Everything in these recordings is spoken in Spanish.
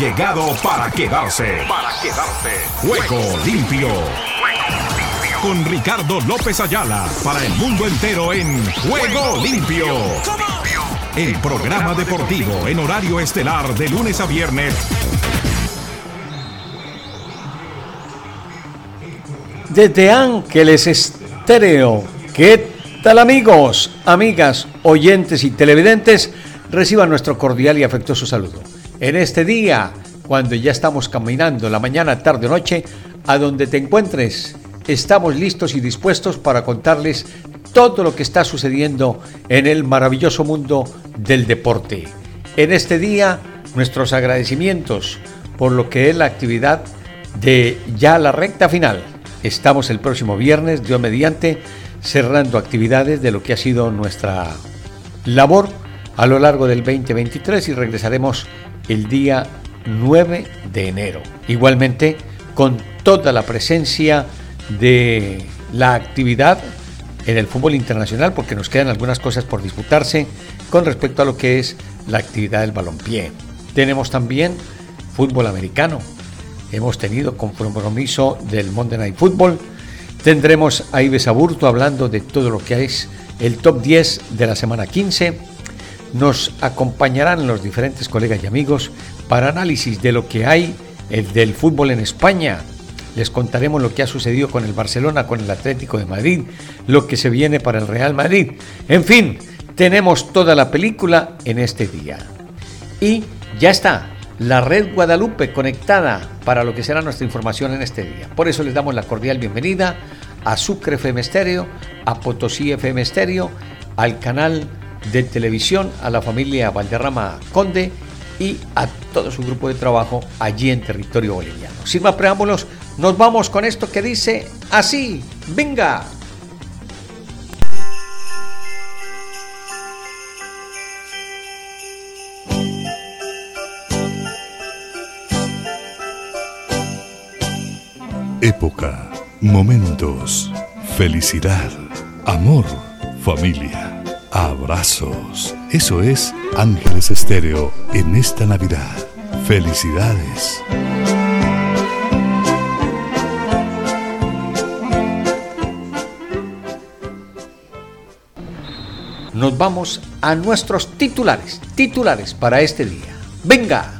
llegado para quedarse. Para quedarse. Juego limpio. Con Ricardo López Ayala para el mundo entero en Juego limpio. El programa deportivo en horario estelar de lunes a viernes. Desde Ángeles Estéreo, ¿qué tal amigos, amigas, oyentes y televidentes? Reciban nuestro cordial y afectuoso saludo. En este día, cuando ya estamos caminando la mañana, tarde o noche, a donde te encuentres, estamos listos y dispuestos para contarles todo lo que está sucediendo en el maravilloso mundo del deporte. En este día, nuestros agradecimientos por lo que es la actividad de ya la recta final. Estamos el próximo viernes, Dios mediante, cerrando actividades de lo que ha sido nuestra labor a lo largo del 2023 y regresaremos el día 9 de enero. Igualmente, con toda la presencia de la actividad en el fútbol internacional, porque nos quedan algunas cosas por disputarse con respecto a lo que es la actividad del balompié. Tenemos también fútbol americano. Hemos tenido compromiso del Monday Night Football. Tendremos a Ives Aburto hablando de todo lo que es el top 10 de la semana 15. Nos acompañarán los diferentes colegas y amigos para análisis de lo que hay del fútbol en España, les contaremos lo que ha sucedido con el Barcelona, con el Atlético de Madrid, lo que se viene para el Real Madrid. En fin, tenemos toda la película en este día. Y ya está, la red Guadalupe conectada para lo que será nuestra información en este día. Por eso les damos la cordial bienvenida a Sucre FM Estéreo, a Potosí FM Estéreo, al canal de televisión, a la familia Valderrama Conde y a todo su grupo de trabajo allí en territorio boliviano. Sin más preámbulos, nos vamos con esto que dice así, venga. Época, momentos, felicidad, amor, familia, abrazos. Eso es Ángeles Estéreo en esta Navidad. Felicidades. nos vamos a nuestros titulares, titulares para este día. Venga.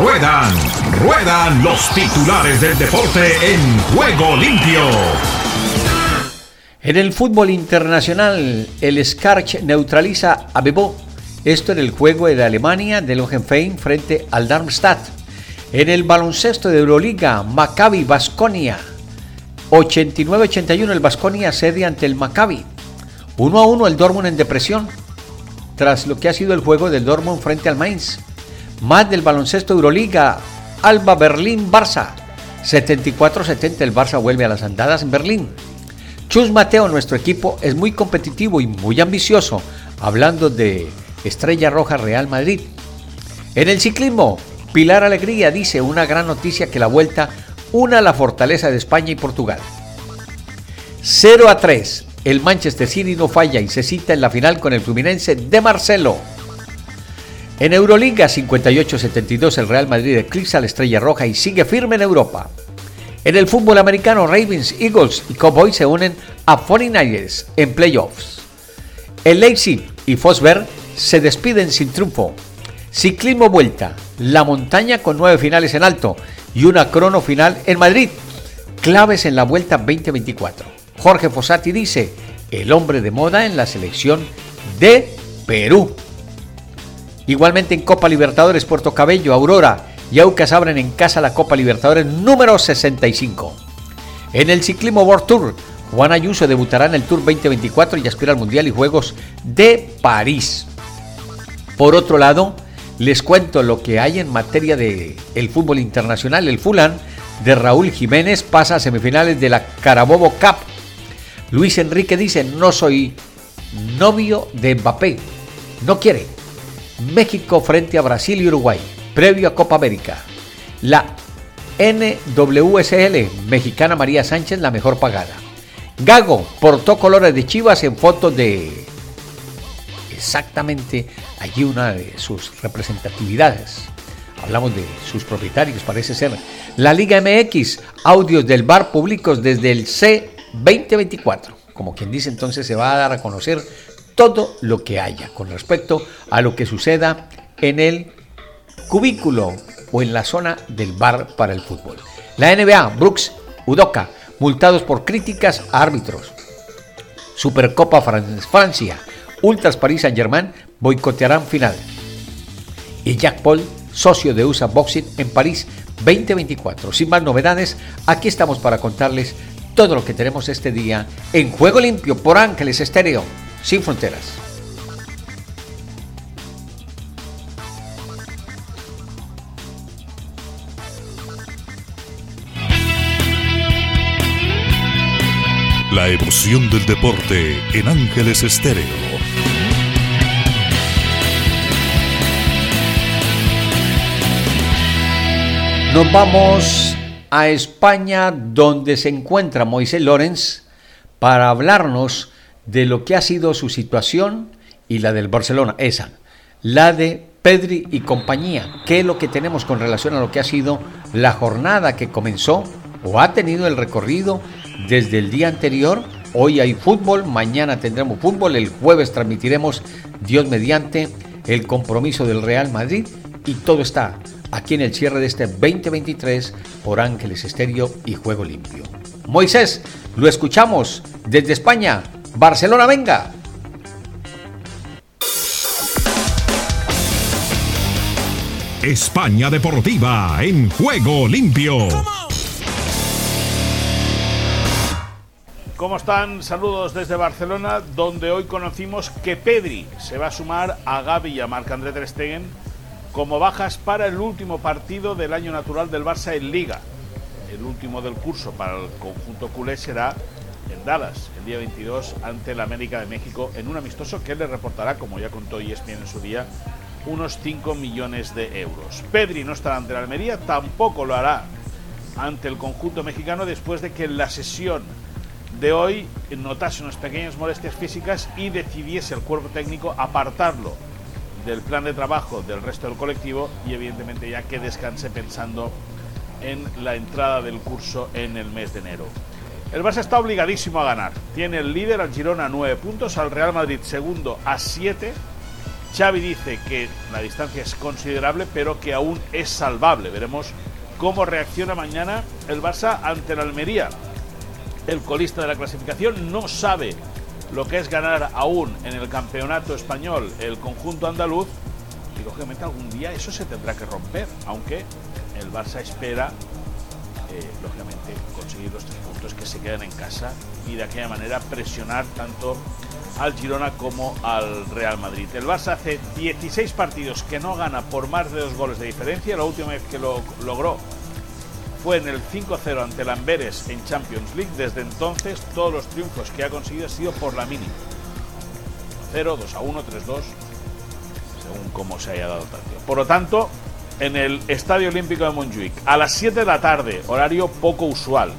Ruedan, ruedan los titulares del deporte en juego limpio. En el fútbol internacional, el Skarch neutraliza a Bebo. Esto en el juego de Alemania del Hohenfein frente al Darmstadt. En el baloncesto de Euroliga, Maccabi Basconia 89-81 el Vasconia cede ante el Maccabi. 1 a 1 el Dortmund en depresión. Tras lo que ha sido el juego del Dortmund frente al Mainz. Más del baloncesto Euroliga. Alba Berlín Barça. 74-70 el Barça vuelve a las andadas en Berlín. Chus Mateo, nuestro equipo, es muy competitivo y muy ambicioso, hablando de Estrella Roja Real Madrid. En el ciclismo, Pilar Alegría dice una gran noticia que la vuelta una la fortaleza de España y Portugal. 0 a 3. El Manchester City no falla y se cita en la final con el Fluminense de Marcelo. En Euroliga 58-72 el Real Madrid eclipsa la Estrella Roja y sigue firme en Europa. En el fútbol americano Ravens, Eagles y Cowboys se unen a 49ers en playoffs. El Leipzig y Fosberg se despiden sin triunfo. Ciclismo vuelta, la montaña con nueve finales en alto y una crono final en Madrid. Claves en la Vuelta 2024. Jorge Fossati dice, el hombre de moda en la selección de Perú. Igualmente en Copa Libertadores Puerto Cabello, Aurora y Aucas abren en casa la Copa Libertadores número 65. En el ciclismo World Tour, Juan Ayuso debutará en el Tour 2024 y aspira al Mundial y Juegos de París. Por otro lado, les cuento lo que hay en materia de el fútbol internacional. El Fulham de Raúl Jiménez pasa a semifinales de la Carabobo Cup. Luis Enrique dice, no soy novio de Mbappé. No quiere. México frente a Brasil y Uruguay, previo a Copa América. La NWSL, mexicana María Sánchez, la mejor pagada. Gago portó colores de Chivas en fotos de exactamente allí una de sus representatividades. Hablamos de sus propietarios, parece ser. La Liga MX, audios del bar públicos desde el C2024. Como quien dice, entonces se va a dar a conocer todo lo que haya con respecto a lo que suceda en el cubículo o en la zona del bar para el fútbol. La NBA, Brooks, Udoca, multados por críticas a árbitros. Supercopa Francia, Ultras París Saint Germain boicotearán final. Y Jack Paul, socio de USA Boxing en París 2024. Sin más novedades, aquí estamos para contarles todo lo que tenemos este día en Juego Limpio por Ángeles Estéreo, sin fronteras. La emoción del deporte en Ángeles Estéreo. Nos vamos a España donde se encuentra Moisés Lorenz para hablarnos de lo que ha sido su situación y la del Barcelona, esa, la de Pedri y compañía. ¿Qué es lo que tenemos con relación a lo que ha sido la jornada que comenzó o ha tenido el recorrido desde el día anterior. Hoy hay fútbol, mañana tendremos fútbol, el jueves transmitiremos, Dios mediante, el compromiso del Real Madrid y todo está aquí en el cierre de este 2023 por Ángeles Estéreo y Juego Limpio. Moisés, lo escuchamos desde España. Barcelona, venga. España Deportiva en Juego Limpio. ¿Cómo están? Saludos desde Barcelona, donde hoy conocimos que Pedri se va a sumar a Gaby y a Marc-André Ter Stegen como bajas para el último partido del año natural del Barça en Liga. El último del curso para el conjunto culé será en Dallas, el día 22, ante la América de México, en un amistoso que le reportará, como ya contó ESPN en su día, unos 5 millones de euros. Pedri no estará ante la Almería, tampoco lo hará ante el conjunto mexicano después de que la sesión de hoy notase unas pequeñas molestias físicas y decidiese el cuerpo técnico apartarlo del plan de trabajo del resto del colectivo y evidentemente ya que descanse pensando en la entrada del curso en el mes de enero. El Barça está obligadísimo a ganar. Tiene el líder al Girona a 9 puntos, al Real Madrid segundo a 7. Xavi dice que la distancia es considerable, pero que aún es salvable. Veremos cómo reacciona mañana el Barça ante la Almería el colista de la clasificación, no sabe lo que es ganar aún en el campeonato español el conjunto andaluz y lógicamente algún día eso se tendrá que romper, aunque el Barça espera eh, lógicamente conseguir los tres puntos que se quedan en casa y de aquella manera presionar tanto al Girona como al Real Madrid. El Barça hace 16 partidos que no gana por más de dos goles de diferencia, la última vez que lo logró fue en el 5-0 ante el Amberes en Champions League. Desde entonces, todos los triunfos que ha conseguido han sido por la mínima. 0, 2 a 1, 3 2, según cómo se haya dado partido. Por lo tanto, en el Estadio Olímpico de Montjuic, a las 7 de la tarde, horario poco usual,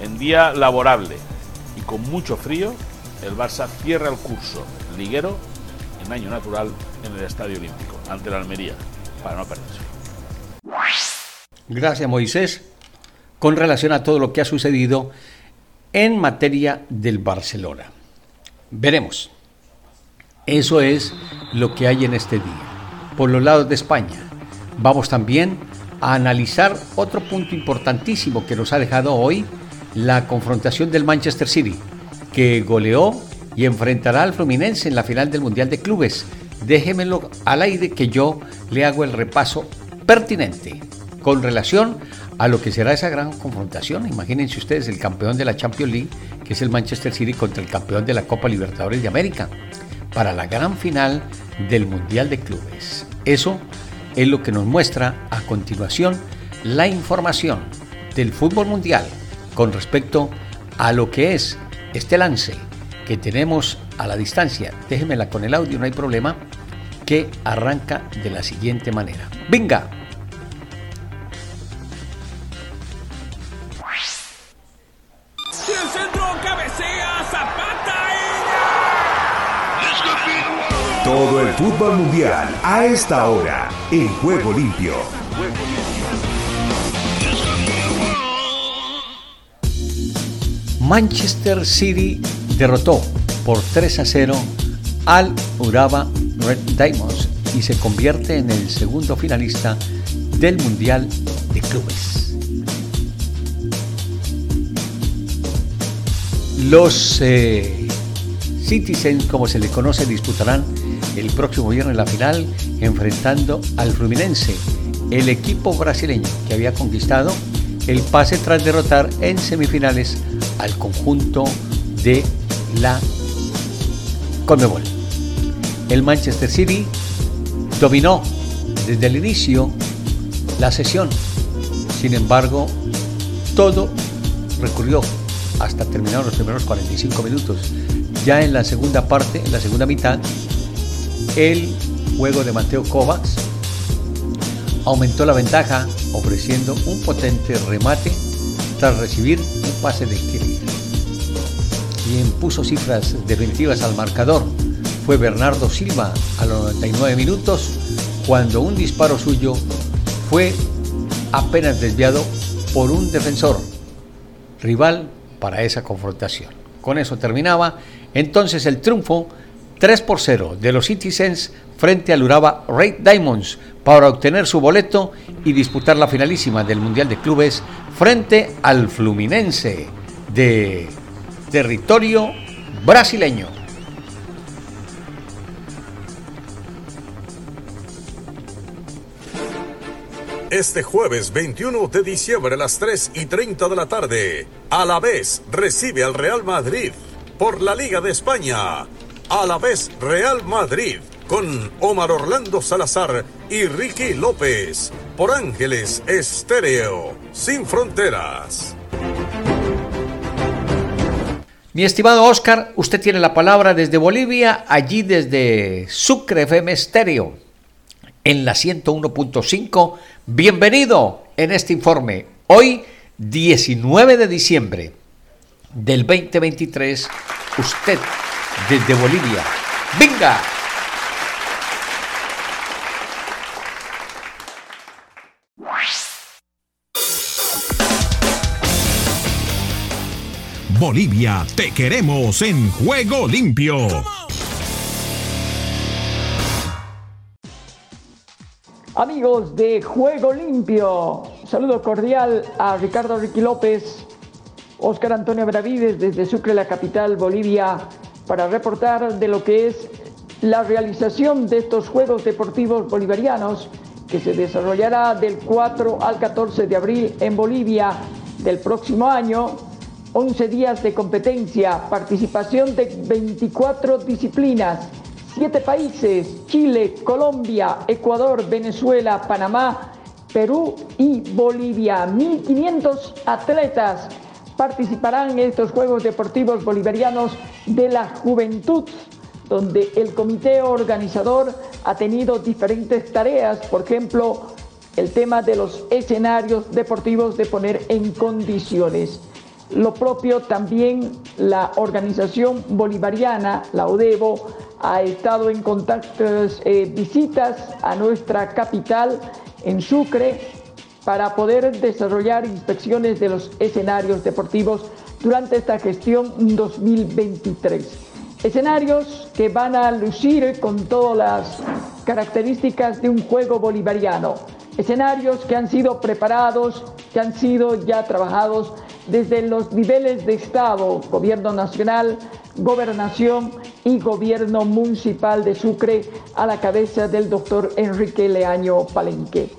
en día laborable y con mucho frío, el Barça cierra el curso liguero en año natural en el Estadio Olímpico, ante la Almería, para no perderse. Gracias, Moisés. Con relación a todo lo que ha sucedido en materia del Barcelona. Veremos. Eso es lo que hay en este día. Por los lados de España, vamos también a analizar otro punto importantísimo que nos ha dejado hoy la confrontación del Manchester City, que goleó y enfrentará al Fluminense en la final del Mundial de Clubes. Déjemelo al aire que yo le hago el repaso pertinente con relación a lo que será esa gran confrontación. Imagínense ustedes el campeón de la Champions League, que es el Manchester City, contra el campeón de la Copa Libertadores de América, para la gran final del Mundial de Clubes. Eso es lo que nos muestra a continuación la información del fútbol mundial con respecto a lo que es este lance que tenemos a la distancia. Déjenmela con el audio, no hay problema, que arranca de la siguiente manera. Venga, Todo el fútbol mundial a esta hora en Juego Limpio. Manchester City derrotó por 3 a 0 al Uraba Red Diamonds y se convierte en el segundo finalista del Mundial de Clubes. Los eh, Citizens, como se le conoce, disputarán el próximo viernes la final enfrentando al Fluminense, el equipo brasileño que había conquistado el pase tras derrotar en semifinales al conjunto de la Conmebol. El Manchester City dominó desde el inicio la sesión. Sin embargo, todo recurrió hasta terminar los primeros 45 minutos. Ya en la segunda parte, en la segunda mitad, el juego de Mateo Kovacs aumentó la ventaja ofreciendo un potente remate tras recibir un pase de Kelly. Quien puso cifras definitivas al marcador fue Bernardo Silva a los 99 minutos cuando un disparo suyo fue apenas desviado por un defensor rival para esa confrontación. Con eso terminaba entonces el triunfo 3 por 0 de los Citizens frente al Uraba Red Diamonds para obtener su boleto y disputar la finalísima del Mundial de Clubes frente al Fluminense de territorio brasileño. Este jueves 21 de diciembre a las 3 y 30 de la tarde, a la vez recibe al Real Madrid por la Liga de España. A la vez Real Madrid con Omar Orlando Salazar y Ricky López por Ángeles Estéreo, sin fronteras. Mi estimado Oscar, usted tiene la palabra desde Bolivia, allí desde Sucre FM Estéreo, en la 101.5. Bienvenido en este informe. Hoy, 19 de diciembre del 2023, usted desde Bolivia. ¡Venga! Bolivia, te queremos en Juego Limpio. Amigos de Juego Limpio, saludo cordial a Ricardo Ricky López, Oscar Antonio Bravides desde Sucre, la capital, Bolivia, para reportar de lo que es la realización de estos Juegos Deportivos Bolivarianos que se desarrollará del 4 al 14 de abril en Bolivia del próximo año 11 días de competencia, participación de 24 disciplinas, 7 países, Chile, Colombia, Ecuador, Venezuela, Panamá, Perú y Bolivia. 1.500 atletas participarán en estos Juegos Deportivos Bolivarianos de la Juventud, donde el comité organizador ha tenido diferentes tareas, por ejemplo, el tema de los escenarios deportivos de poner en condiciones. Lo propio también la organización bolivariana, la ODEVO, ha estado en contactos, eh, visitas a nuestra capital, en Sucre, para poder desarrollar inspecciones de los escenarios deportivos durante esta gestión 2023. Escenarios que van a lucir con todas las características de un juego bolivariano. Escenarios que han sido preparados, que han sido ya trabajados desde los niveles de Estado, gobierno nacional, gobernación y gobierno municipal de Sucre a la cabeza del doctor Enrique Leaño Palenque.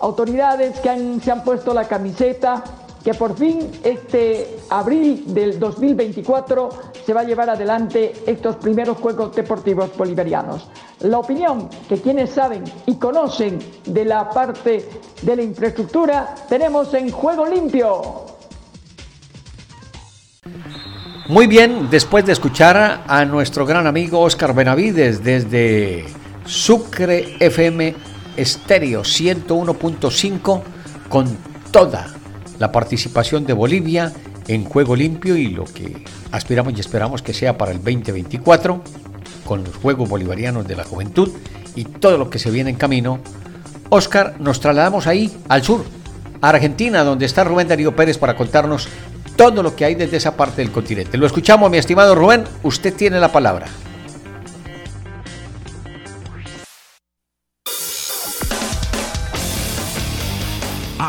Autoridades que se han puesto la camiseta que por fin este abril del 2024 se va a llevar adelante estos primeros Juegos Deportivos Bolivarianos. La opinión que quienes saben y conocen de la parte de la infraestructura tenemos en Juego Limpio. Muy bien, después de escuchar a nuestro gran amigo Oscar Benavides desde Sucre FM Estéreo 101.5 con toda la participación de Bolivia en Juego Limpio y lo que aspiramos y esperamos que sea para el 2024 con los Juegos Bolivarianos de la Juventud y todo lo que se viene en camino, Oscar, nos trasladamos ahí, al sur, a Argentina, donde está Rubén Darío Pérez para contarnos todo lo que hay desde esa parte del continente. Lo escuchamos, mi estimado Rubén, usted tiene la palabra.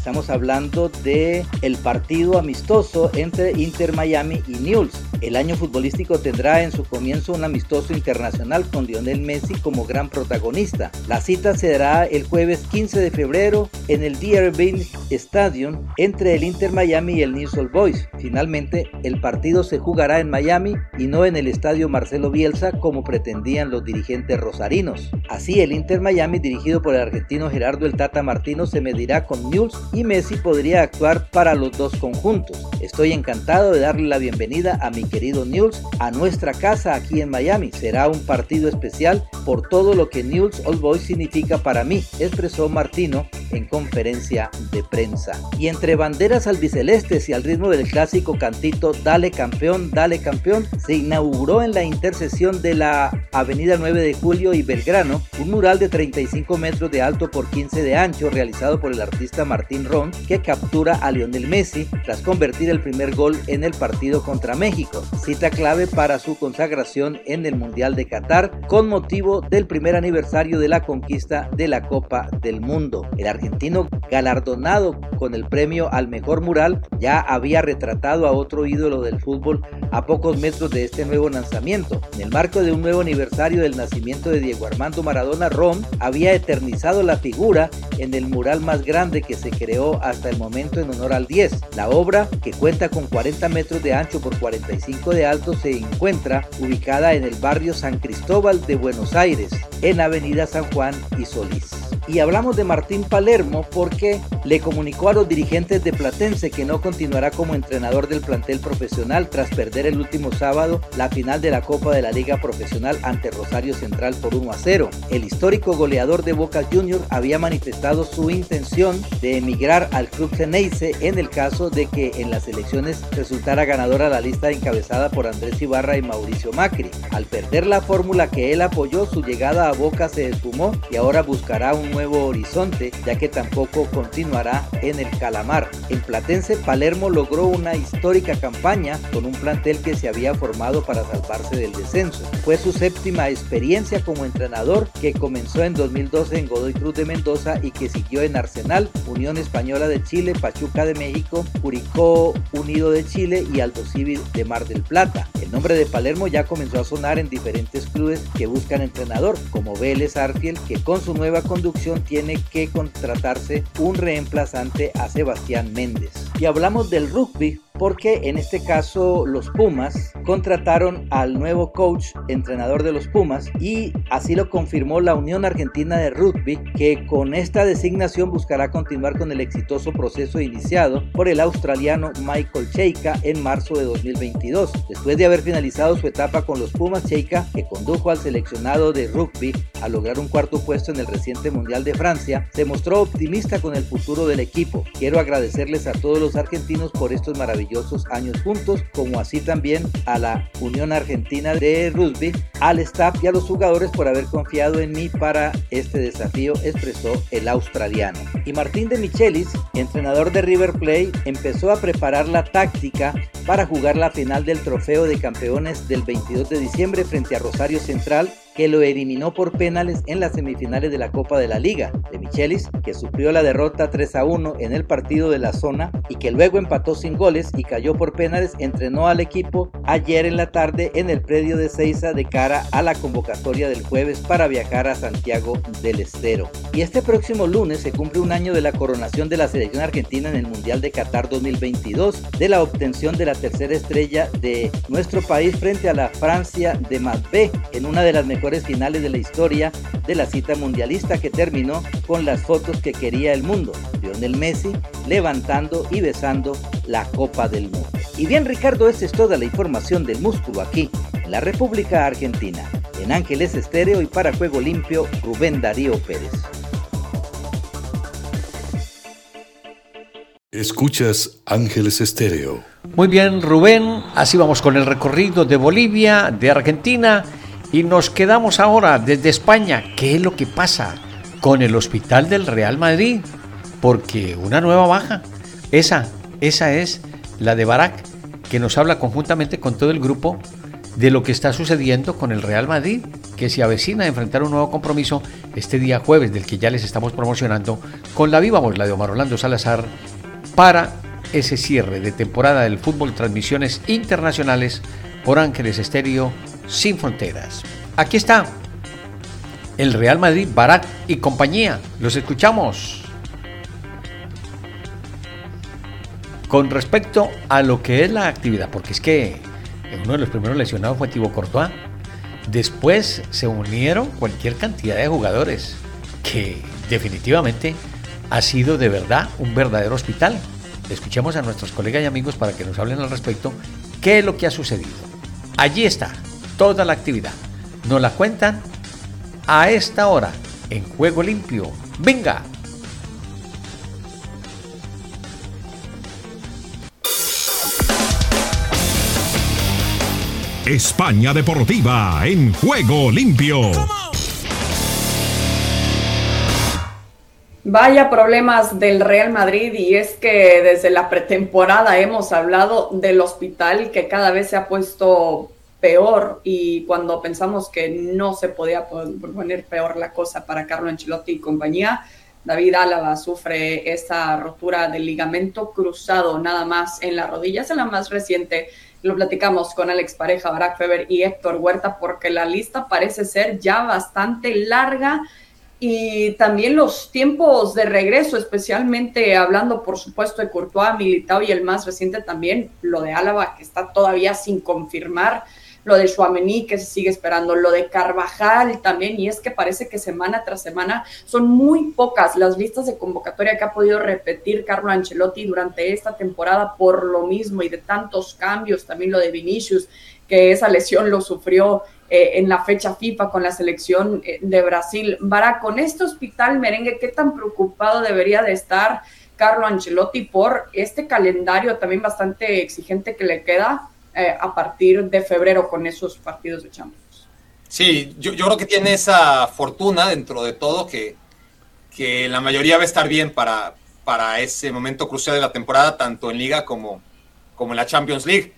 Estamos hablando de el partido amistoso entre Inter Miami y Newell's. El año futbolístico tendrá en su comienzo un amistoso internacional con Lionel Messi como gran protagonista. La cita se dará el jueves 15 de febrero en el DRB Stadium entre el Inter Miami y el Newell's Old Boys. Finalmente, el partido se jugará en Miami y no en el estadio Marcelo Bielsa como pretendían los dirigentes rosarinos. Así, el Inter Miami dirigido por el argentino Gerardo El Tata Martino se medirá con Newell's y Messi podría actuar para los dos conjuntos. Estoy encantado de darle la bienvenida a mi querido Newell's a nuestra casa aquí en Miami. Será un partido especial por todo lo que Newell's Old Boys significa para mí, expresó Martino en conferencia de prensa. Y entre banderas albicelestes y al ritmo del clásico cantito Dale campeón, dale campeón, se inauguró en la intersección de la Avenida 9 de Julio y Belgrano un mural de 35 metros de alto por 15 de ancho realizado por el artista Martín Ron que captura a Lionel Messi tras convertir el primer gol en el partido contra México, cita clave para su consagración en el Mundial de Qatar con motivo del primer aniversario de la conquista de la Copa del Mundo. El argentino galardonado con el premio al mejor mural ya había retratado a otro ídolo del fútbol a pocos metros de este nuevo lanzamiento. En el marco de un nuevo aniversario del nacimiento de Diego Armando Maradona, Rom había eternizado la figura en el mural más grande que se creó hasta el momento en honor al 10. La obra, que cuenta con 40 metros de ancho por 45 de alto, se encuentra ubicada en el barrio San Cristóbal de Buenos Aires, en Avenida San Juan y Solís. Y hablamos de Martín Palermo porque le comunicó a los dirigentes de Platense que no continuará como entrenador del plantel profesional tras perder el último sábado la final de la Copa de la Liga Profesional ante Rosario Central por 1 a 0. El histórico goleador de Boca Juniors había manifestado su intención de emigrar al club Ceneice en el caso de que en las elecciones resultara ganadora la lista encabezada por Andrés Ibarra y Mauricio Macri. Al perder la fórmula que él apoyó, su llegada a Boca se esfumó y ahora buscará un nuevo horizonte, ya que tampoco continuará en el Calamar. En Platense, Palermo logró una histórica campaña con un plantel que se había formado para salvarse del descenso. Fue su séptima experiencia como entrenador que comenzó en 2012 en Godoy Cruz de Mendoza y que siguió en Arsenal, Unión Española de Chile, Pachuca de México, Curicó Unido de Chile y Alto Civil de Mar del Plata. El nombre de Palermo ya comenzó a sonar en diferentes clubes que buscan entrenador, como Vélez Arfiel, que con su nueva conducción tiene que contratarse un reemplazante a Sebastián Méndez. Y hablamos del rugby porque en este caso los Pumas contrataron al nuevo coach, entrenador de los Pumas, y así lo confirmó la Unión Argentina de Rugby, que con esta designación buscará continuar con el exitoso proceso iniciado por el australiano Michael Cheika en marzo de 2022. Después de haber finalizado su etapa con los Pumas, Cheika, que condujo al seleccionado de rugby a lograr un cuarto puesto en el reciente Mundial de Francia, se mostró optimista con el futuro del equipo. Quiero agradecerles a todos los argentinos por estos maravillosos años juntos, como así también a la Unión Argentina de Rugby, al staff y a los jugadores por haber confiado en mí para este desafío, expresó el australiano. Y Martín de Michelis, entrenador de River Plate, empezó a preparar la táctica para jugar la final del Trofeo de Campeones del 22 de diciembre frente a Rosario Central que lo eliminó por penales en las semifinales de la Copa de la Liga. De Michelis, que sufrió la derrota 3 a 1 en el partido de la zona y que luego empató sin goles y cayó por penales, entrenó al equipo ayer en la tarde en el predio de Ceiza de cara a la convocatoria del jueves para viajar a Santiago del Estero. Y este próximo lunes se cumple un año de la coronación de la selección argentina en el Mundial de Qatar 2022, de la obtención de la tercera estrella de nuestro país frente a la Francia de Madbe en una de las mejores finales de la historia de la cita mundialista que terminó con las fotos que quería el mundo. Lionel Messi levantando y besando la Copa del Mundo. Y bien Ricardo, esta es toda la información del músculo aquí, en la República Argentina. En Ángeles Estéreo y para Juego Limpio, Rubén Darío Pérez. Escuchas Ángeles Estéreo. Muy bien, Rubén, así vamos con el recorrido de Bolivia, de Argentina y nos quedamos ahora desde España. ¿Qué es lo que pasa con el hospital del Real Madrid? Porque una nueva baja, esa, esa es la de Barak, que nos habla conjuntamente con todo el grupo de lo que está sucediendo con el Real Madrid, que se avecina a enfrentar un nuevo compromiso este día jueves, del que ya les estamos promocionando, con la viva voz, la de Omar Orlando Salazar para ese cierre de temporada del fútbol transmisiones internacionales por Ángeles Estéreo sin fronteras. Aquí está el Real Madrid, Barat y compañía. Los escuchamos. Con respecto a lo que es la actividad, porque es que uno de los primeros lesionados fue Thibaut Courtois. Después se unieron cualquier cantidad de jugadores que definitivamente ha sido de verdad un verdadero hospital. Escuchemos a nuestros colegas y amigos para que nos hablen al respecto qué es lo que ha sucedido. Allí está toda la actividad. Nos la cuentan a esta hora en Juego Limpio. Venga. España Deportiva en Juego Limpio. Vaya problemas del Real Madrid y es que desde la pretemporada hemos hablado del hospital que cada vez se ha puesto peor y cuando pensamos que no se podía poner peor la cosa para Carlo Ancelotti y compañía, David Álava sufre esa rotura del ligamento cruzado nada más en la rodilla, es la más reciente. Lo platicamos con Alex Pareja, Barack Feber y Héctor Huerta porque la lista parece ser ya bastante larga y también los tiempos de regreso, especialmente hablando, por supuesto, de Courtois, Militao y el más reciente también, lo de Álava, que está todavía sin confirmar, lo de Chouameni, que se sigue esperando, lo de Carvajal también, y es que parece que semana tras semana son muy pocas las listas de convocatoria que ha podido repetir Carlo Ancelotti durante esta temporada por lo mismo y de tantos cambios, también lo de Vinicius, que esa lesión lo sufrió eh, en la fecha FIFA con la selección eh, de Brasil. Vara, con este hospital merengue, ¿qué tan preocupado debería de estar Carlo Ancelotti por este calendario también bastante exigente que le queda eh, a partir de febrero con esos partidos de Champions? Sí, yo, creo que tiene esa fortuna dentro de todo que, que la mayoría va a estar bien para, para ese momento crucial de la temporada, tanto en Liga como, como en la Champions League.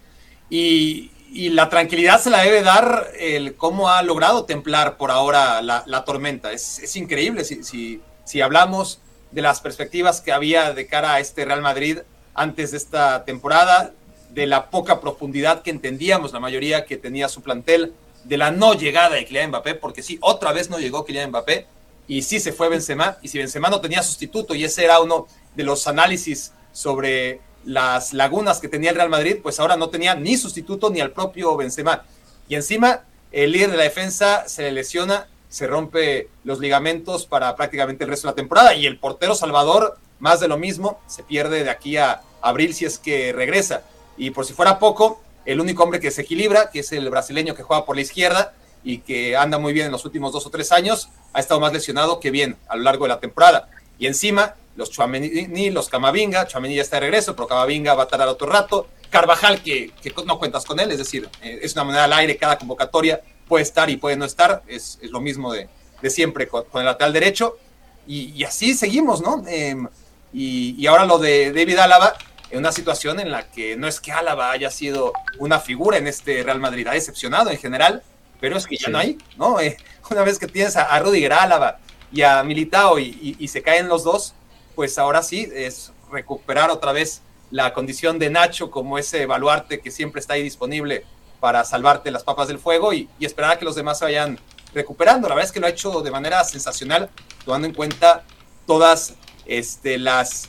Y, y la tranquilidad se la debe dar el cómo ha logrado templar por ahora la, tormenta. Es, increíble si, si, si, hablamos de las perspectivas que había de cara a este Real Madrid antes de esta temporada, de la poca profundidad que entendíamos la mayoría que tenía su plantel, de la no llegada de Kylian Mbappé, porque sí, otra vez no llegó Kylian Mbappé, y sí se fue Benzema, y si Benzema no tenía sustituto, y ese era uno de los análisis sobre las lagunas que tenía el Real Madrid, pues ahora no tenía ni sustituto ni al propio Benzema. Y encima, el líder de la defensa se le lesiona, se rompe los ligamentos para prácticamente el resto de la temporada. Y el portero Salvador, más de lo mismo, se pierde de aquí a abril si es que regresa. Y por si fuera poco, el único hombre que se equilibra, que es el brasileño que juega por la izquierda y que anda muy bien en los últimos dos o tres años, ha estado más lesionado que bien a lo largo de la temporada. Y encima, los Chuamení, los Camavinga, Chuamení ya está de regreso, pero Camavinga va a tardar otro rato. Carvajal, que, no cuentas con él, es decir, eh, es una moneda al aire, cada convocatoria puede estar y puede no estar, es, lo mismo de, siempre con, el lateral derecho. Y, así seguimos, ¿no? Em, y, ahora lo de David Álava, en una situación en la que no es que Álava haya sido una figura en este Real Madrid, ha decepcionado en general, pero es que ya no hay, ¿no? Eh, una vez que tienes a, a Rudiger Álava y a Militao y se caen los dos, pues ahora sí es recuperar otra vez la condición de Nacho como ese baluarte que siempre está ahí disponible para salvarte las papas del fuego y, esperar a que los demás se vayan recuperando. La verdad es que lo ha hecho de manera sensacional, tomando en cuenta todas este, las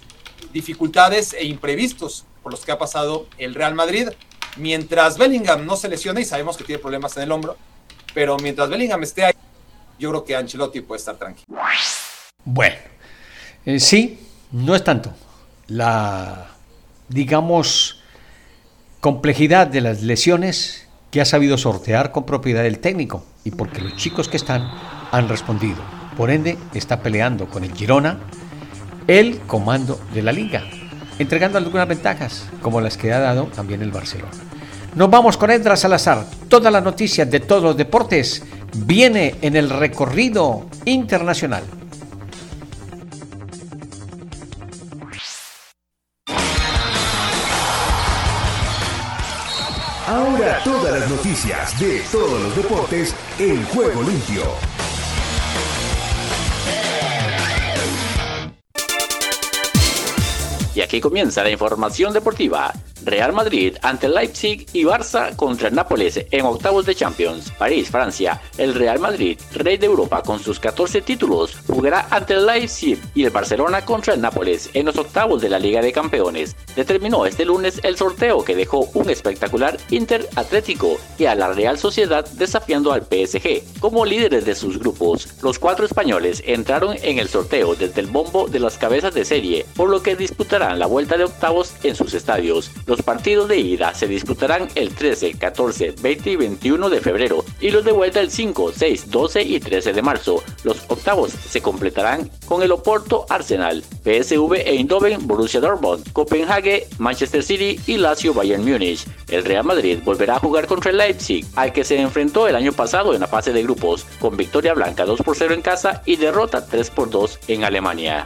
dificultades e imprevistos por los que ha pasado el Real Madrid. Mientras Bellingham no se lesione, y sabemos que tiene problemas en el hombro, pero mientras Bellingham esté ahí, yo creo que Ancelotti puede estar tranquilo. Bueno, eh, sí, no es tanto. La, digamos, complejidad de las lesiones que ha sabido sortear con propiedad el técnico. y porque los chicos que están han respondido. Por ende, está peleando con el Girona el comando de la liga, entregando algunas ventajas, como las que ha dado también el Barcelona. Nos vamos con Edra Salazar. Todas las noticias de todos los deportes viene en el recorrido internacional. Ahora todas las noticias de todos los deportes en juego limpio. Y aquí comienza la información deportiva. Real Madrid ante Leipzig y Barça contra el Nápoles en octavos de Champions. París, Francia. El Real Madrid, rey de Europa con sus 14 títulos, jugará ante Leipzig y el Barcelona contra el Nápoles en los octavos de la Liga de Campeones. Determinó este lunes el sorteo que dejó un espectacular Inter Atlético y a la Real Sociedad desafiando al PSG como líderes de sus grupos. Los cuatro españoles entraron en el sorteo desde el bombo de las cabezas de serie, por lo que disputarán la vuelta de octavos en sus estadios. Partidos de ida se disputarán el 13, 14, 20 y 21 de febrero y los de vuelta el 5, 6, 12 y 13 de marzo. Los octavos se completarán con el Oporto Arsenal, PSV Eindhoven, Borussia Dortmund, Copenhague, Manchester City y Lazio Bayern Múnich. El Real Madrid volverá a jugar contra el Leipzig, al que se enfrentó el año pasado en la fase de grupos, con victoria blanca 2 por 0 en casa y derrota 3 por 2 en Alemania.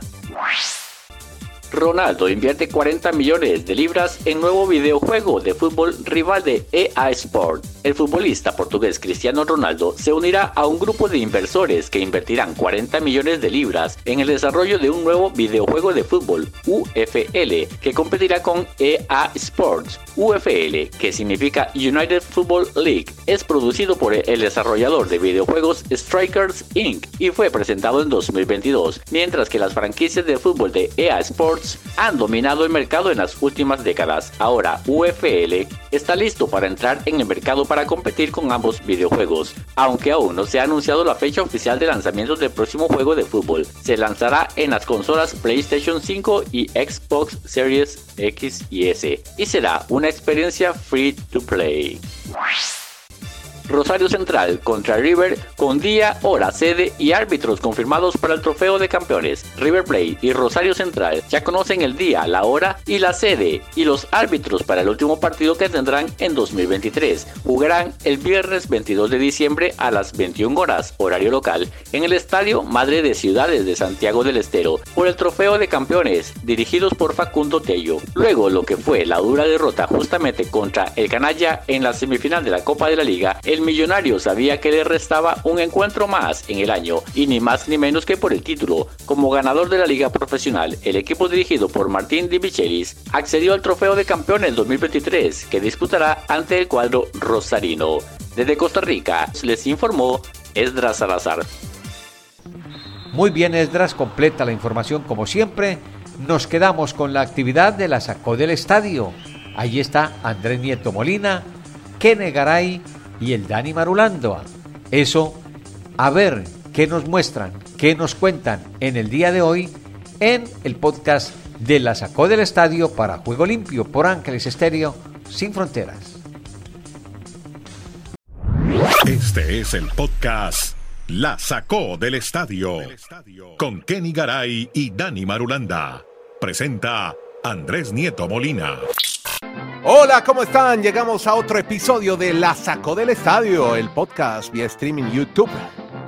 Ronaldo invierte 40 millones de libras en nuevo videojuego de fútbol rival de EA Sport. El futbolista portugués Cristiano Ronaldo se unirá a un grupo de inversores que invertirán 40 millones de libras en el desarrollo de un nuevo videojuego de fútbol UFL que competirá con EA Sports. UFL, que significa United Football League, es producido por el desarrollador de videojuegos Strikers Inc. y fue presentado en 2022, mientras que las franquicias de fútbol de EA Sports han dominado el mercado en las últimas décadas. Ahora UFL está listo para entrar en el mercado para competir con ambos videojuegos, aunque aún no se ha anunciado la fecha oficial de lanzamiento del próximo juego de fútbol. Se lanzará en las consolas PlayStation 5 y Xbox Series X y S y será una experiencia free to play. Rosario Central contra River con día, hora, sede y árbitros confirmados para el trofeo de campeones. River Plate y Rosario Central ya conocen el día, la hora y la sede y los árbitros para el último partido que tendrán en 2023. Jugarán el viernes 22 de diciembre a las 21 horas, horario local, en el Estadio Madre de Ciudades de Santiago del Estero por el trofeo de campeones dirigidos por Facundo Tello. Luego lo que fue la dura derrota justamente contra el Canalla en la semifinal de la Copa de la Liga, el millonario sabía que le restaba un encuentro más en el año y ni más ni menos que por el título. Como ganador de la liga profesional, el equipo dirigido por Martín Di Michelis accedió al trofeo de campeones 2023 que disputará ante el cuadro rosarino. Desde Costa Rica les informó Esdras Salazar. Muy bien, Esdras, completa la información como siempre. Nos quedamos con la actividad de la Sacó del Estadio. Allí está Andrés Nieto Molina, Kene Garay y el Dani Marulando. Eso, a ver qué nos muestran, qué nos cuentan en el día de hoy en el podcast de la Sacó del Estadio para Juego Limpio por Ángeles Estéreo sin fronteras. Este es el podcast La Sacó del Estadio con Kenny Garay y Dani Marulanda. Presenta Andrés Nieto Molina. Hola, ¿cómo están? Llegamos a otro episodio de La Sacó del Estadio, el podcast vía streaming YouTube,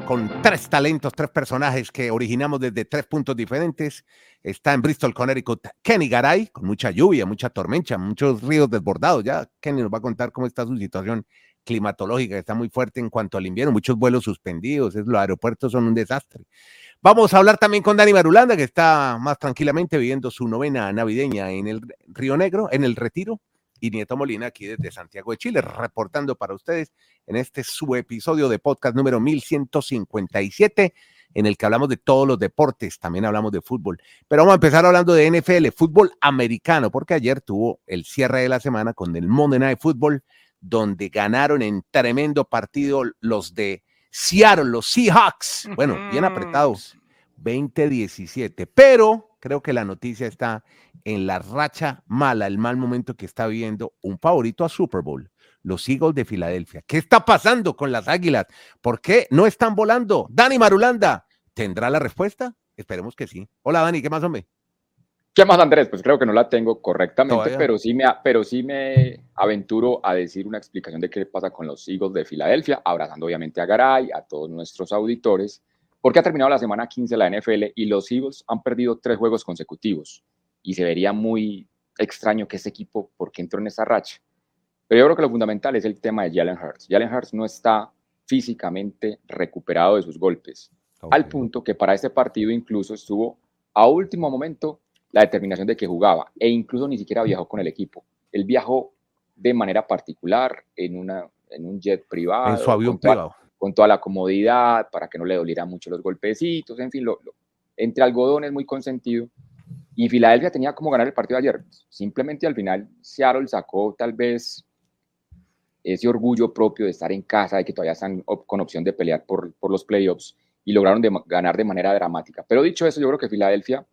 con tres talentos, tres personajes que originamos desde tres puntos diferentes. Está en Bristol, Connecticut, Kenny Garay, con mucha lluvia, mucha tormenta, muchos ríos desbordados. Ya Kenny nos va a contar cómo está su situación climatológica, está muy fuerte en cuanto al invierno, muchos vuelos suspendidos, los aeropuertos son un desastre. Vamos a hablar también con Dani Marulanda, que está más tranquilamente viviendo su novena navideña en el Río Negro, en el Retiro, y Nieto Molina aquí desde Santiago de Chile, reportando para ustedes en este su episodio de podcast número 1157, en el que hablamos de todos los deportes, también hablamos de fútbol. Pero vamos a empezar hablando de NFL, fútbol americano, porque ayer tuvo el cierre de la semana con el Monday Night Football, donde ganaron en tremendo partido los de Seattle, los Seahawks. Bueno, bien apretados, 20-17. Pero creo que la noticia está en la racha mala, el mal momento que está viviendo un favorito a Super Bowl. los Eagles de Filadelfia. ¿Qué está pasando con las Águilas? ¿Por qué no están volando? Dani Marulanda, ¿tendrá la respuesta? Esperemos que sí. Hola Dani, ¿qué más hombre? ¿Qué más Andrés? Pues creo que no la tengo correctamente, pero sí, me, pero sí me aventuro a decir una explicación de qué pasa con los Eagles de Filadelfia, abrazando obviamente a Garay, a todos nuestros auditores, porque ha terminado la semana 15 de la NFL y los Eagles han perdido tres juegos consecutivos y se vería muy extraño que ese equipo, porque entró en esa racha. Pero yo creo que lo fundamental es el tema de Jalen Hurts. Jalen Hurts no está físicamente recuperado de sus golpes, al punto que para este partido incluso estuvo a último momento la determinación de que jugaba e incluso ni siquiera viajó con el equipo. Él viajó de manera particular en, una, en un jet privado. En su avión privado. Con toda la comodidad, para que no le dolieran mucho los golpecitos, en fin, entre algodones muy consentido. Y Filadelfia tenía como ganar el partido ayer. Simplemente al final Seattle sacó tal vez ese orgullo propio de estar en casa, de que todavía están con opción de pelear por, los playoffs y lograron ganar de manera dramática. Pero dicho eso, yo creo que Filadelfia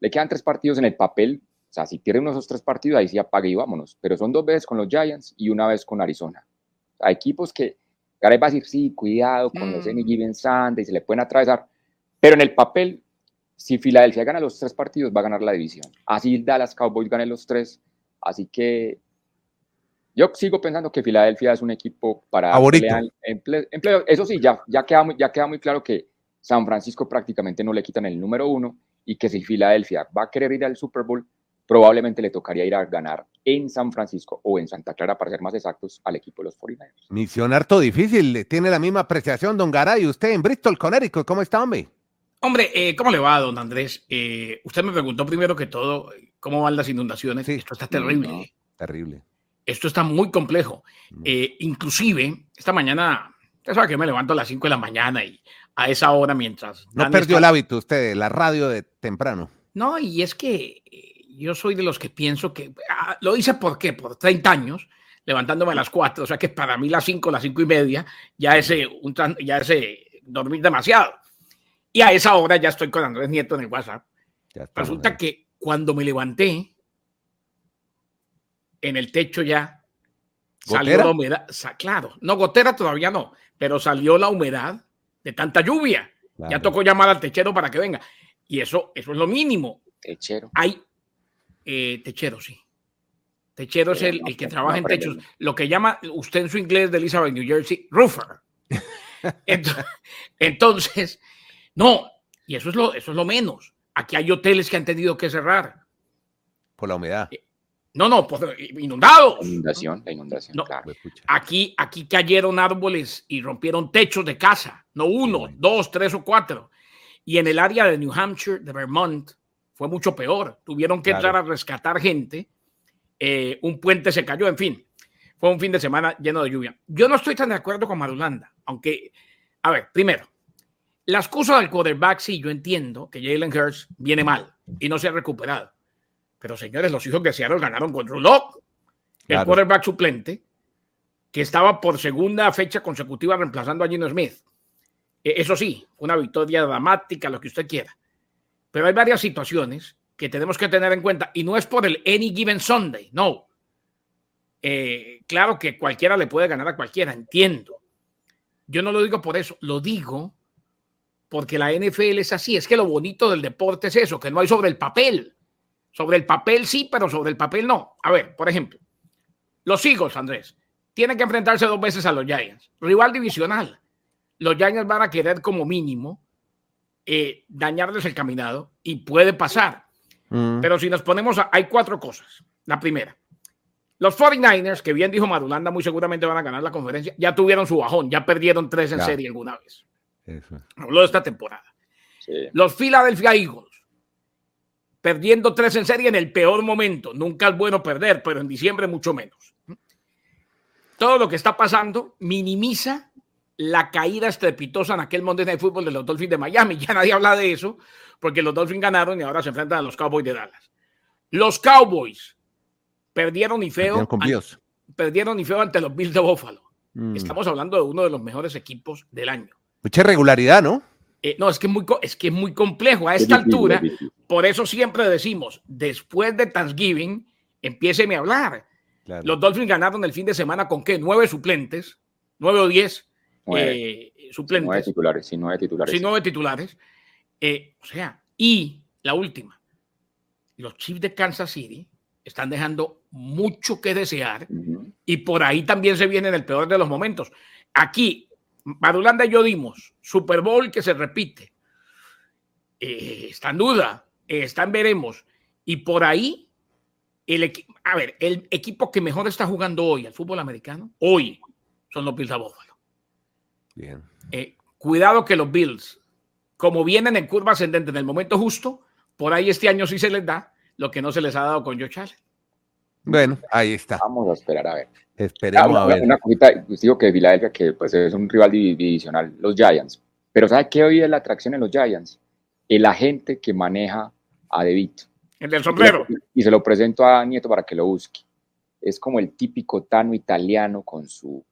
le quedan tres partidos en el papel. O sea, si pierde uno de esos tres partidos, ahí sí apague y vámonos. Pero son dos veces con los Giants y una vez con Arizona. Hay equipos que Garay va a decir, sí, cuidado con mm. los Any Given Sunday, se le pueden atravesar. Pero en el papel, si Filadelfia gana los tres partidos, va a ganar la división. Así Dallas Cowboys gane los tres. Así que yo sigo pensando que Filadelfia es un equipo para play, Eso sí, ya, ya, queda muy, ya queda muy claro que San Francisco prácticamente no le quitan el número uno y que si Filadelfia va a querer ir al Super Bowl, probablemente le tocaría ir a ganar en San Francisco o en Santa Clara, para ser más exactos, al equipo de los 49ers. Misión harto difícil, tiene la misma apreciación, don Garay. Usted en Bristol, Connecticut, ¿cómo está, hombre? Hombre, eh, ¿cómo le va, don Andrés? Eh, usted me preguntó primero que todo cómo van las inundaciones. Sí. Esto está terrible. No, terrible. Esto está muy complejo. Eh, inclusive, esta mañana, usted sabe que me levanto a las 5 de la mañana y a esa hora mientras... No perdió el hábito usted, la radio de temprano. No, y es que yo soy de los que pienso que... Ah, lo hice por qué, por 30 años, levantándome a las 4, o sea que para mí las 5, las 5 y media, ya ese, un, ya ese dormir demasiado. Y a esa hora ya estoy con Andrés Nieto en el WhatsApp. Resulta bien. que cuando me levanté, en el techo ya salió ¿Gotera? la humedad. Claro, no, gotera todavía no, pero salió la humedad de tanta lluvia. Claro. Ya tocó llamar al techero para que venga. Y eso, eso es lo mínimo. Techero. Hay eh, techero, sí. Techero es el, el que trabaja en techos. Lo que llama usted en su inglés de Elizabeth, New Jersey, roofer. entonces, entonces, no, y eso es, lo, eso es lo menos. Aquí hay hoteles que han tenido que cerrar. Por la humedad. No, no, por, inundados. La inundación, la inundación, no, claro. Aquí, aquí cayeron árboles y rompieron techos de casa. No uno, sí. dos, tres o cuatro. Y en el área de New Hampshire, de Vermont, fue mucho peor. Tuvieron que claro. entrar a rescatar gente. Eh, un puente se cayó, en fin. Fue un fin de semana lleno de lluvia. Yo no estoy tan de acuerdo con Marulanda, aunque, a ver, primero, la excusa del quarterback, sí, yo entiendo que Jalen Hurts viene mal y no se ha recuperado. Pero señores, los hijos de Seattle ganaron con claro. el quarterback suplente, que estaba por segunda fecha consecutiva reemplazando a Gino Smith. Eso sí, una victoria dramática, lo que usted quiera. Pero hay varias situaciones que tenemos que tener en cuenta y no es por el Any Given Sunday, no. Eh, claro que cualquiera le puede ganar a cualquiera, entiendo. Yo no lo digo por eso, lo digo porque la NFL es así. Es que lo bonito del deporte es eso, que no hay sobre el papel. Sobre el papel sí, pero sobre el papel no. A ver, por ejemplo, los Eagles, Andrés, tienen que enfrentarse dos veces a los Giants. Rival divisional. Los Giants van a querer como mínimo eh, dañarles el caminado y puede pasar. Mm. Pero si nos ponemos a... Hay cuatro cosas. La primera, los 49ers, que bien dijo Marulanda, muy seguramente van a ganar la conferencia, ya tuvieron su bajón, ya perdieron tres en claro. serie alguna vez. Eso. Habló de esta temporada. Sí. Los Philadelphia Eagles, perdiendo tres en serie en el peor momento. Nunca es bueno perder, pero en diciembre mucho menos. Todo lo que está pasando minimiza la caída estrepitosa en aquel Monday Night Football de los Dolphins de Miami. Ya nadie habla de eso, porque los Dolphins ganaron y ahora se enfrentan a los Cowboys de Dallas. Los Cowboys perdieron y feo. Perdieron, perdieron y feo ante los Bills de Buffalo. Mm. Estamos hablando de uno de los mejores equipos del año. Mucha regularidad, ¿no? Eh, no, es que, es muy, es que es muy complejo. A esta altura, por eso siempre decimos, después de Thanksgiving, empiéceme a hablar. Los Dolphins ganaron el fin de semana con qué? Nueve suplentes, nueve o diez eh, suplentes. Nueve titulares, sí, nueve titulares. Sí, nueve titulares. Eh, o sea, y la última, los Chiefs de Kansas City están dejando mucho que desear y por ahí también se viene en el peor de los momentos. Aquí, Madulanda y yo dimos Super Bowl que se repite. Eh, está en duda, está en veremos. Y por ahí, el equipo, a ver, el equipo que mejor está jugando hoy al fútbol americano, hoy, son los Bills. Bien. Eh, cuidado que los Bills, como vienen en curva ascendente en el momento justo, por ahí este año sí se les da lo que no se les ha dado con Joe Allen. Bueno, ahí está. Vamos a esperar a ver. Esperemos una, a ver. Una cosita, pues digo que Filadelfia, que pues es un rival divisional, los Giants. Pero ¿sabe qué hoy es la atracción en los Giants? El agente que maneja a DeVito. El del sombrero. Y se lo presento a Nieto para que lo busque. Es como el típico tano italiano con su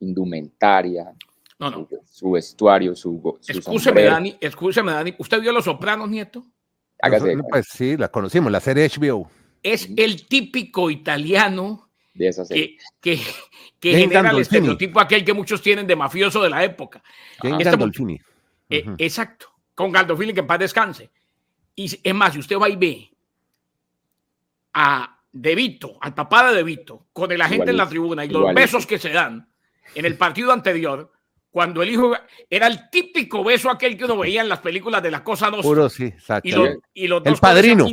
indumentaria, no, no. Su, su, vestuario, su, su Escúcheme, Dani, escúcheme, Dani. ¿Usted vio Los Sopranos, Nieto? Hágase. Pues sí, la conocimos, la serie HBO. Es el típico italiano de esa serie. que, que, que genera el estereotipo aquel que muchos tienen de mafioso de la época. Este uh -huh. Exacto, con Gandolfini que en paz descanse. Y es más, si usted va y ve a De Vito, al papá de De Vito, con el agente igualito, en la tribuna y los igualito. besos que se dan en el partido anterior, cuando el hijo era el típico beso aquel que uno veía en las películas de la cosa dos. Puro, sí, exacto. Y, lo, y los el padrino.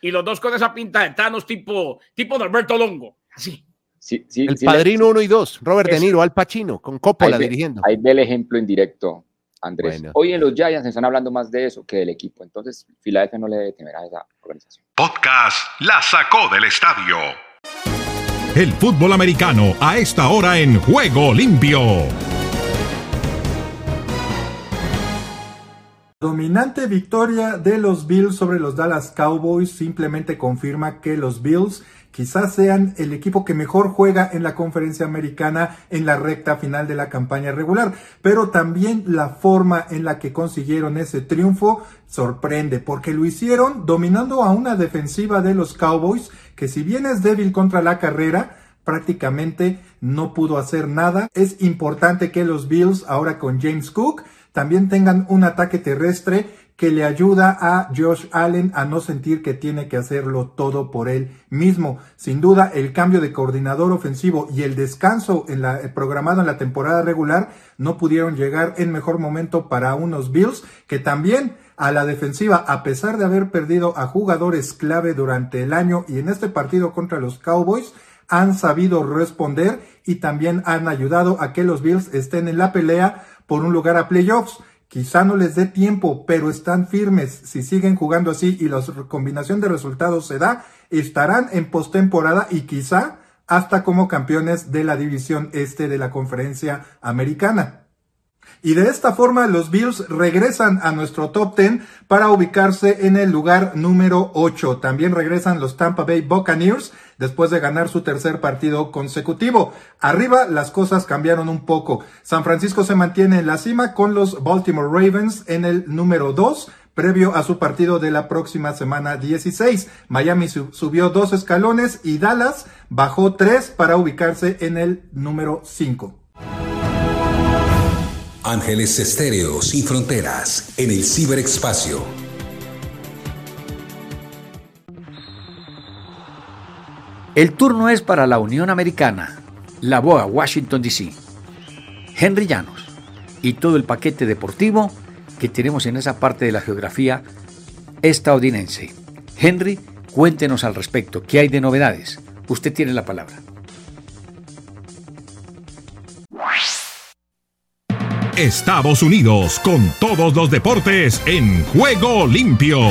Y los dos con esa pinta de Thanos tipo, tipo Norberto Longo, así. Sí, sí, el padrino 1 y 2, Robert. De Niro, Al Pacino, con Coppola ahí ve, dirigiendo. Ahí ve el ejemplo en directo, Andrés. Bueno. Hoy en los Giants están hablando más de eso que del equipo. Entonces, Filadelfia no le debe temer a esa organización. Podcast La Sacó del Estadio. El fútbol americano a esta hora en Juego Limpio. Dominante victoria de los Bills sobre los Dallas Cowboys simplemente confirma que los Bills quizás sean el equipo que mejor juega en la conferencia americana en la recta final de la campaña regular, pero también la forma en la que consiguieron ese triunfo sorprende porque lo hicieron dominando a una defensiva de los Cowboys que si bien es débil contra la carrera, prácticamente no pudo hacer nada. Es importante que los Bills ahora con James Cook también tengan un ataque terrestre que le ayuda a Josh Allen a no sentir que tiene que hacerlo todo por él mismo. Sin duda, el cambio de coordinador ofensivo y el descanso en la, programado en la temporada regular no pudieron llegar en mejor momento para unos Bills que también a la defensiva, a pesar de haber perdido a jugadores clave durante el año y en este partido contra los Cowboys, han sabido responder y también han ayudado a que los Bills estén en la pelea por un lugar a playoffs. Quizá no les dé tiempo, pero están firmes. Si siguen jugando así y la combinación de resultados se da, estarán en postemporada y quizá hasta como campeones de la división este de la conferencia americana. Y de esta forma los Bills regresan a nuestro top 10 para ubicarse en el lugar número 8. También regresan los Tampa Bay Buccaneers después de ganar su tercer partido consecutivo. Arriba las cosas cambiaron un poco. San Francisco se mantiene en la cima con los Baltimore Ravens en el número 2 previo a su partido de la próxima semana 16. Miami subió dos escalones y Dallas bajó tres para ubicarse en el número 5. Ángeles Estéreo sin fronteras en el ciberespacio. El turno es para la Unión Americana, la BOA Washington DC, Henry Llanos y todo el paquete deportivo que tenemos en esa parte de la geografía estadounidense. Henry, cuéntenos al respecto, ¿qué hay de novedades? Usted tiene la palabra. Estados Unidos con todos los deportes en juego limpio.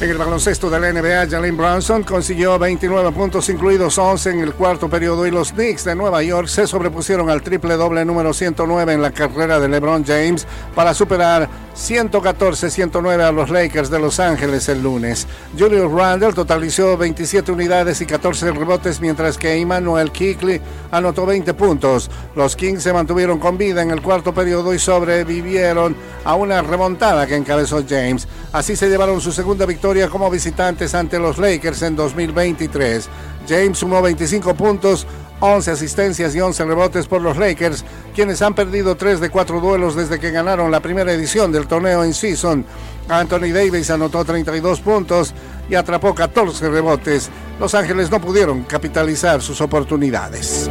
En el baloncesto de la NBA, Jalen Brunson consiguió 29 puntos, incluidos 11 en el cuarto periodo, y los Knicks de Nueva York se sobrepusieron al triple doble número 109 en la carrera de LeBron James para superar 114-109 a los Lakers de Los Ángeles el lunes. Julius Randle totalizó 27 unidades y 14 rebotes, mientras que Emmanuel Kickley anotó 20 puntos. Los Kings se mantuvieron con vida en el cuarto periodo y sobrevivieron a una remontada que encabezó James. Así se llevaron su segunda victoria como visitantes ante los Lakers en 2023. James sumó 25 puntos, 11 asistencias y 11 rebotes por los Lakers, quienes han perdido 3 de 4 duelos desde que ganaron la primera edición del torneo en season. Anthony Davis anotó 32 puntos y atrapó 14 rebotes. Los Ángeles no pudieron capitalizar sus oportunidades.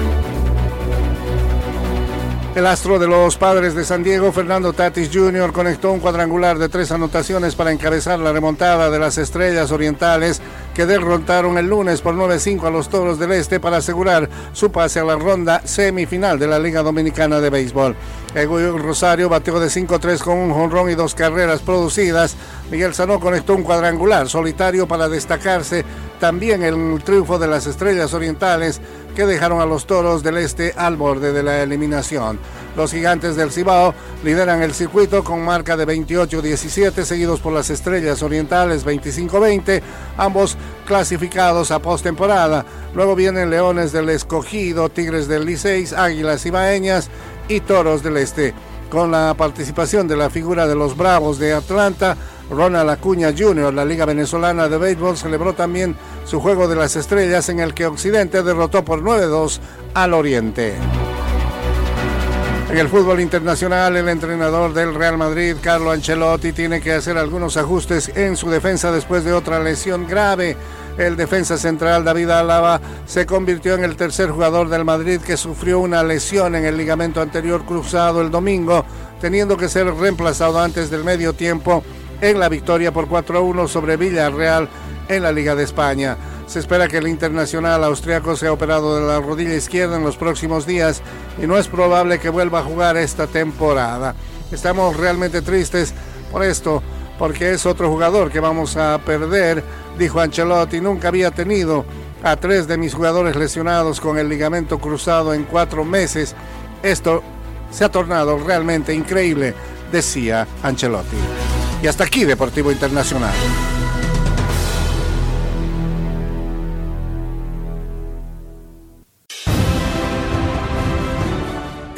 El astro de los padres de San Diego, Fernando Tatis Jr., conectó un cuadrangular de tres anotaciones para encabezar la remontada de las estrellas orientales que derrotaron el lunes por 9-5 a los Toros del Este para asegurar su pase a la ronda semifinal de la Liga Dominicana de Béisbol. Egoy Rosario bateó de 5-3 con un jonrón y dos carreras producidas. Miguel Sanó conectó un cuadrangular solitario para destacarse también el triunfo de las estrellas orientales que dejaron a los toros del este al borde de la eliminación. Los gigantes del Cibao lideran el circuito con marca de 28-17, seguidos por las estrellas orientales 25-20, ambos clasificados a postemporada. Luego vienen Leones del Escogido, Tigres del Liceis, Águilas Ibaeñas y Toros del Este. Con la participación de la figura de los Bravos de Atlanta, Ronald Acuña Jr., la Liga Venezolana de Béisbol, celebró también su juego de las estrellas en el que Occidente derrotó por 9-2 al Oriente. En el fútbol internacional, el entrenador del Real Madrid, Carlo Ancelotti, tiene que hacer algunos ajustes en su defensa después de otra lesión grave. El defensa central David Álava se convirtió en el tercer jugador del Madrid que sufrió una lesión en el ligamento anterior cruzado el domingo, teniendo que ser reemplazado antes del medio tiempo en la victoria por 4-1 sobre Villarreal en la Liga de España. Se espera que el internacional austriaco sea operado de la rodilla izquierda en los próximos días y no es probable que vuelva a jugar esta temporada. Estamos realmente tristes por esto, porque es otro jugador que vamos a perder, dijo Ancelotti. Nunca había tenido a tres de mis jugadores lesionados con el ligamento cruzado en cuatro meses. Esto se ha tornado realmente increíble, decía Ancelotti. Y hasta aquí Deportivo Internacional.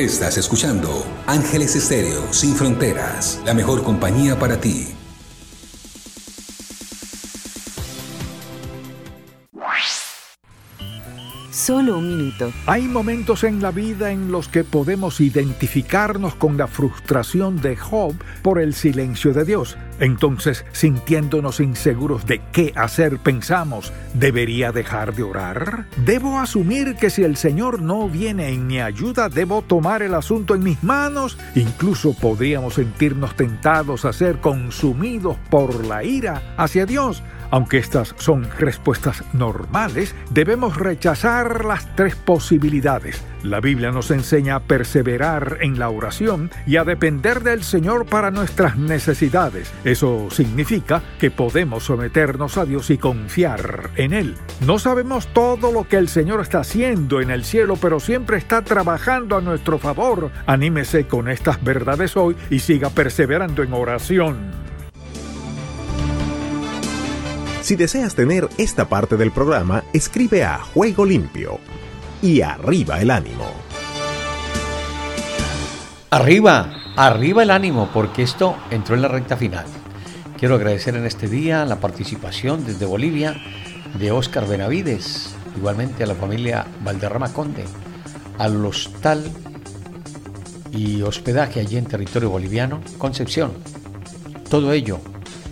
Estás escuchando Ángeles Estéreo Sin Fronteras, la mejor compañía para ti. Solo un minuto. Hay momentos en la vida en los que podemos identificarnos con la frustración de Job por el silencio de Dios. Entonces, sintiéndonos inseguros de qué hacer, pensamos, ¿debería dejar de orar? ¿Debo asumir que si el Señor no viene en mi ayuda, debo tomar el asunto en mis manos? Incluso podríamos sentirnos tentados a ser consumidos por la ira hacia Dios. Aunque estas son respuestas normales, debemos rechazar las tres posibilidades. La Biblia nos enseña a perseverar en la oración y a depender del Señor para nuestras necesidades. Eso significa que podemos someternos a Dios y confiar en Él. No sabemos todo lo que el Señor está haciendo en el cielo, pero siempre está trabajando a nuestro favor. Anímese con estas verdades hoy y siga perseverando en oración. Si deseas tener esta parte del programa, escribe a Juego Limpio y arriba el ánimo. Arriba, arriba el ánimo, porque esto entró en la recta final. Quiero agradecer en este día la participación desde Bolivia de Óscar Benavides, igualmente a la familia Valderrama Conde, al hostal y hospedaje allí en territorio boliviano, Concepción. Todo ello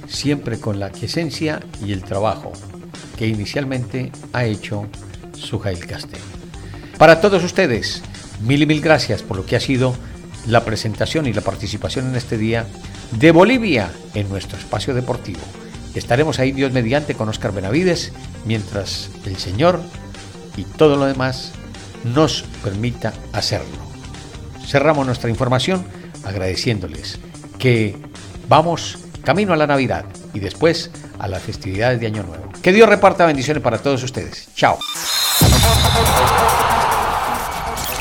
siempre con la quiesencia y el trabajo que inicialmente ha hecho Sujail Castel. Para todos ustedes, mil y mil gracias por lo que ha sido la presentación y la participación en este día de Bolivia en nuestro espacio deportivo. Estaremos ahí Dios mediante con Oscar Benavides mientras el Señor y todo lo demás nos permita hacerlo. Cerramos nuestra información agradeciéndoles que vamos camino a la Navidad y después a las festividades de Año Nuevo. Que Dios reparta bendiciones para todos ustedes. Chao.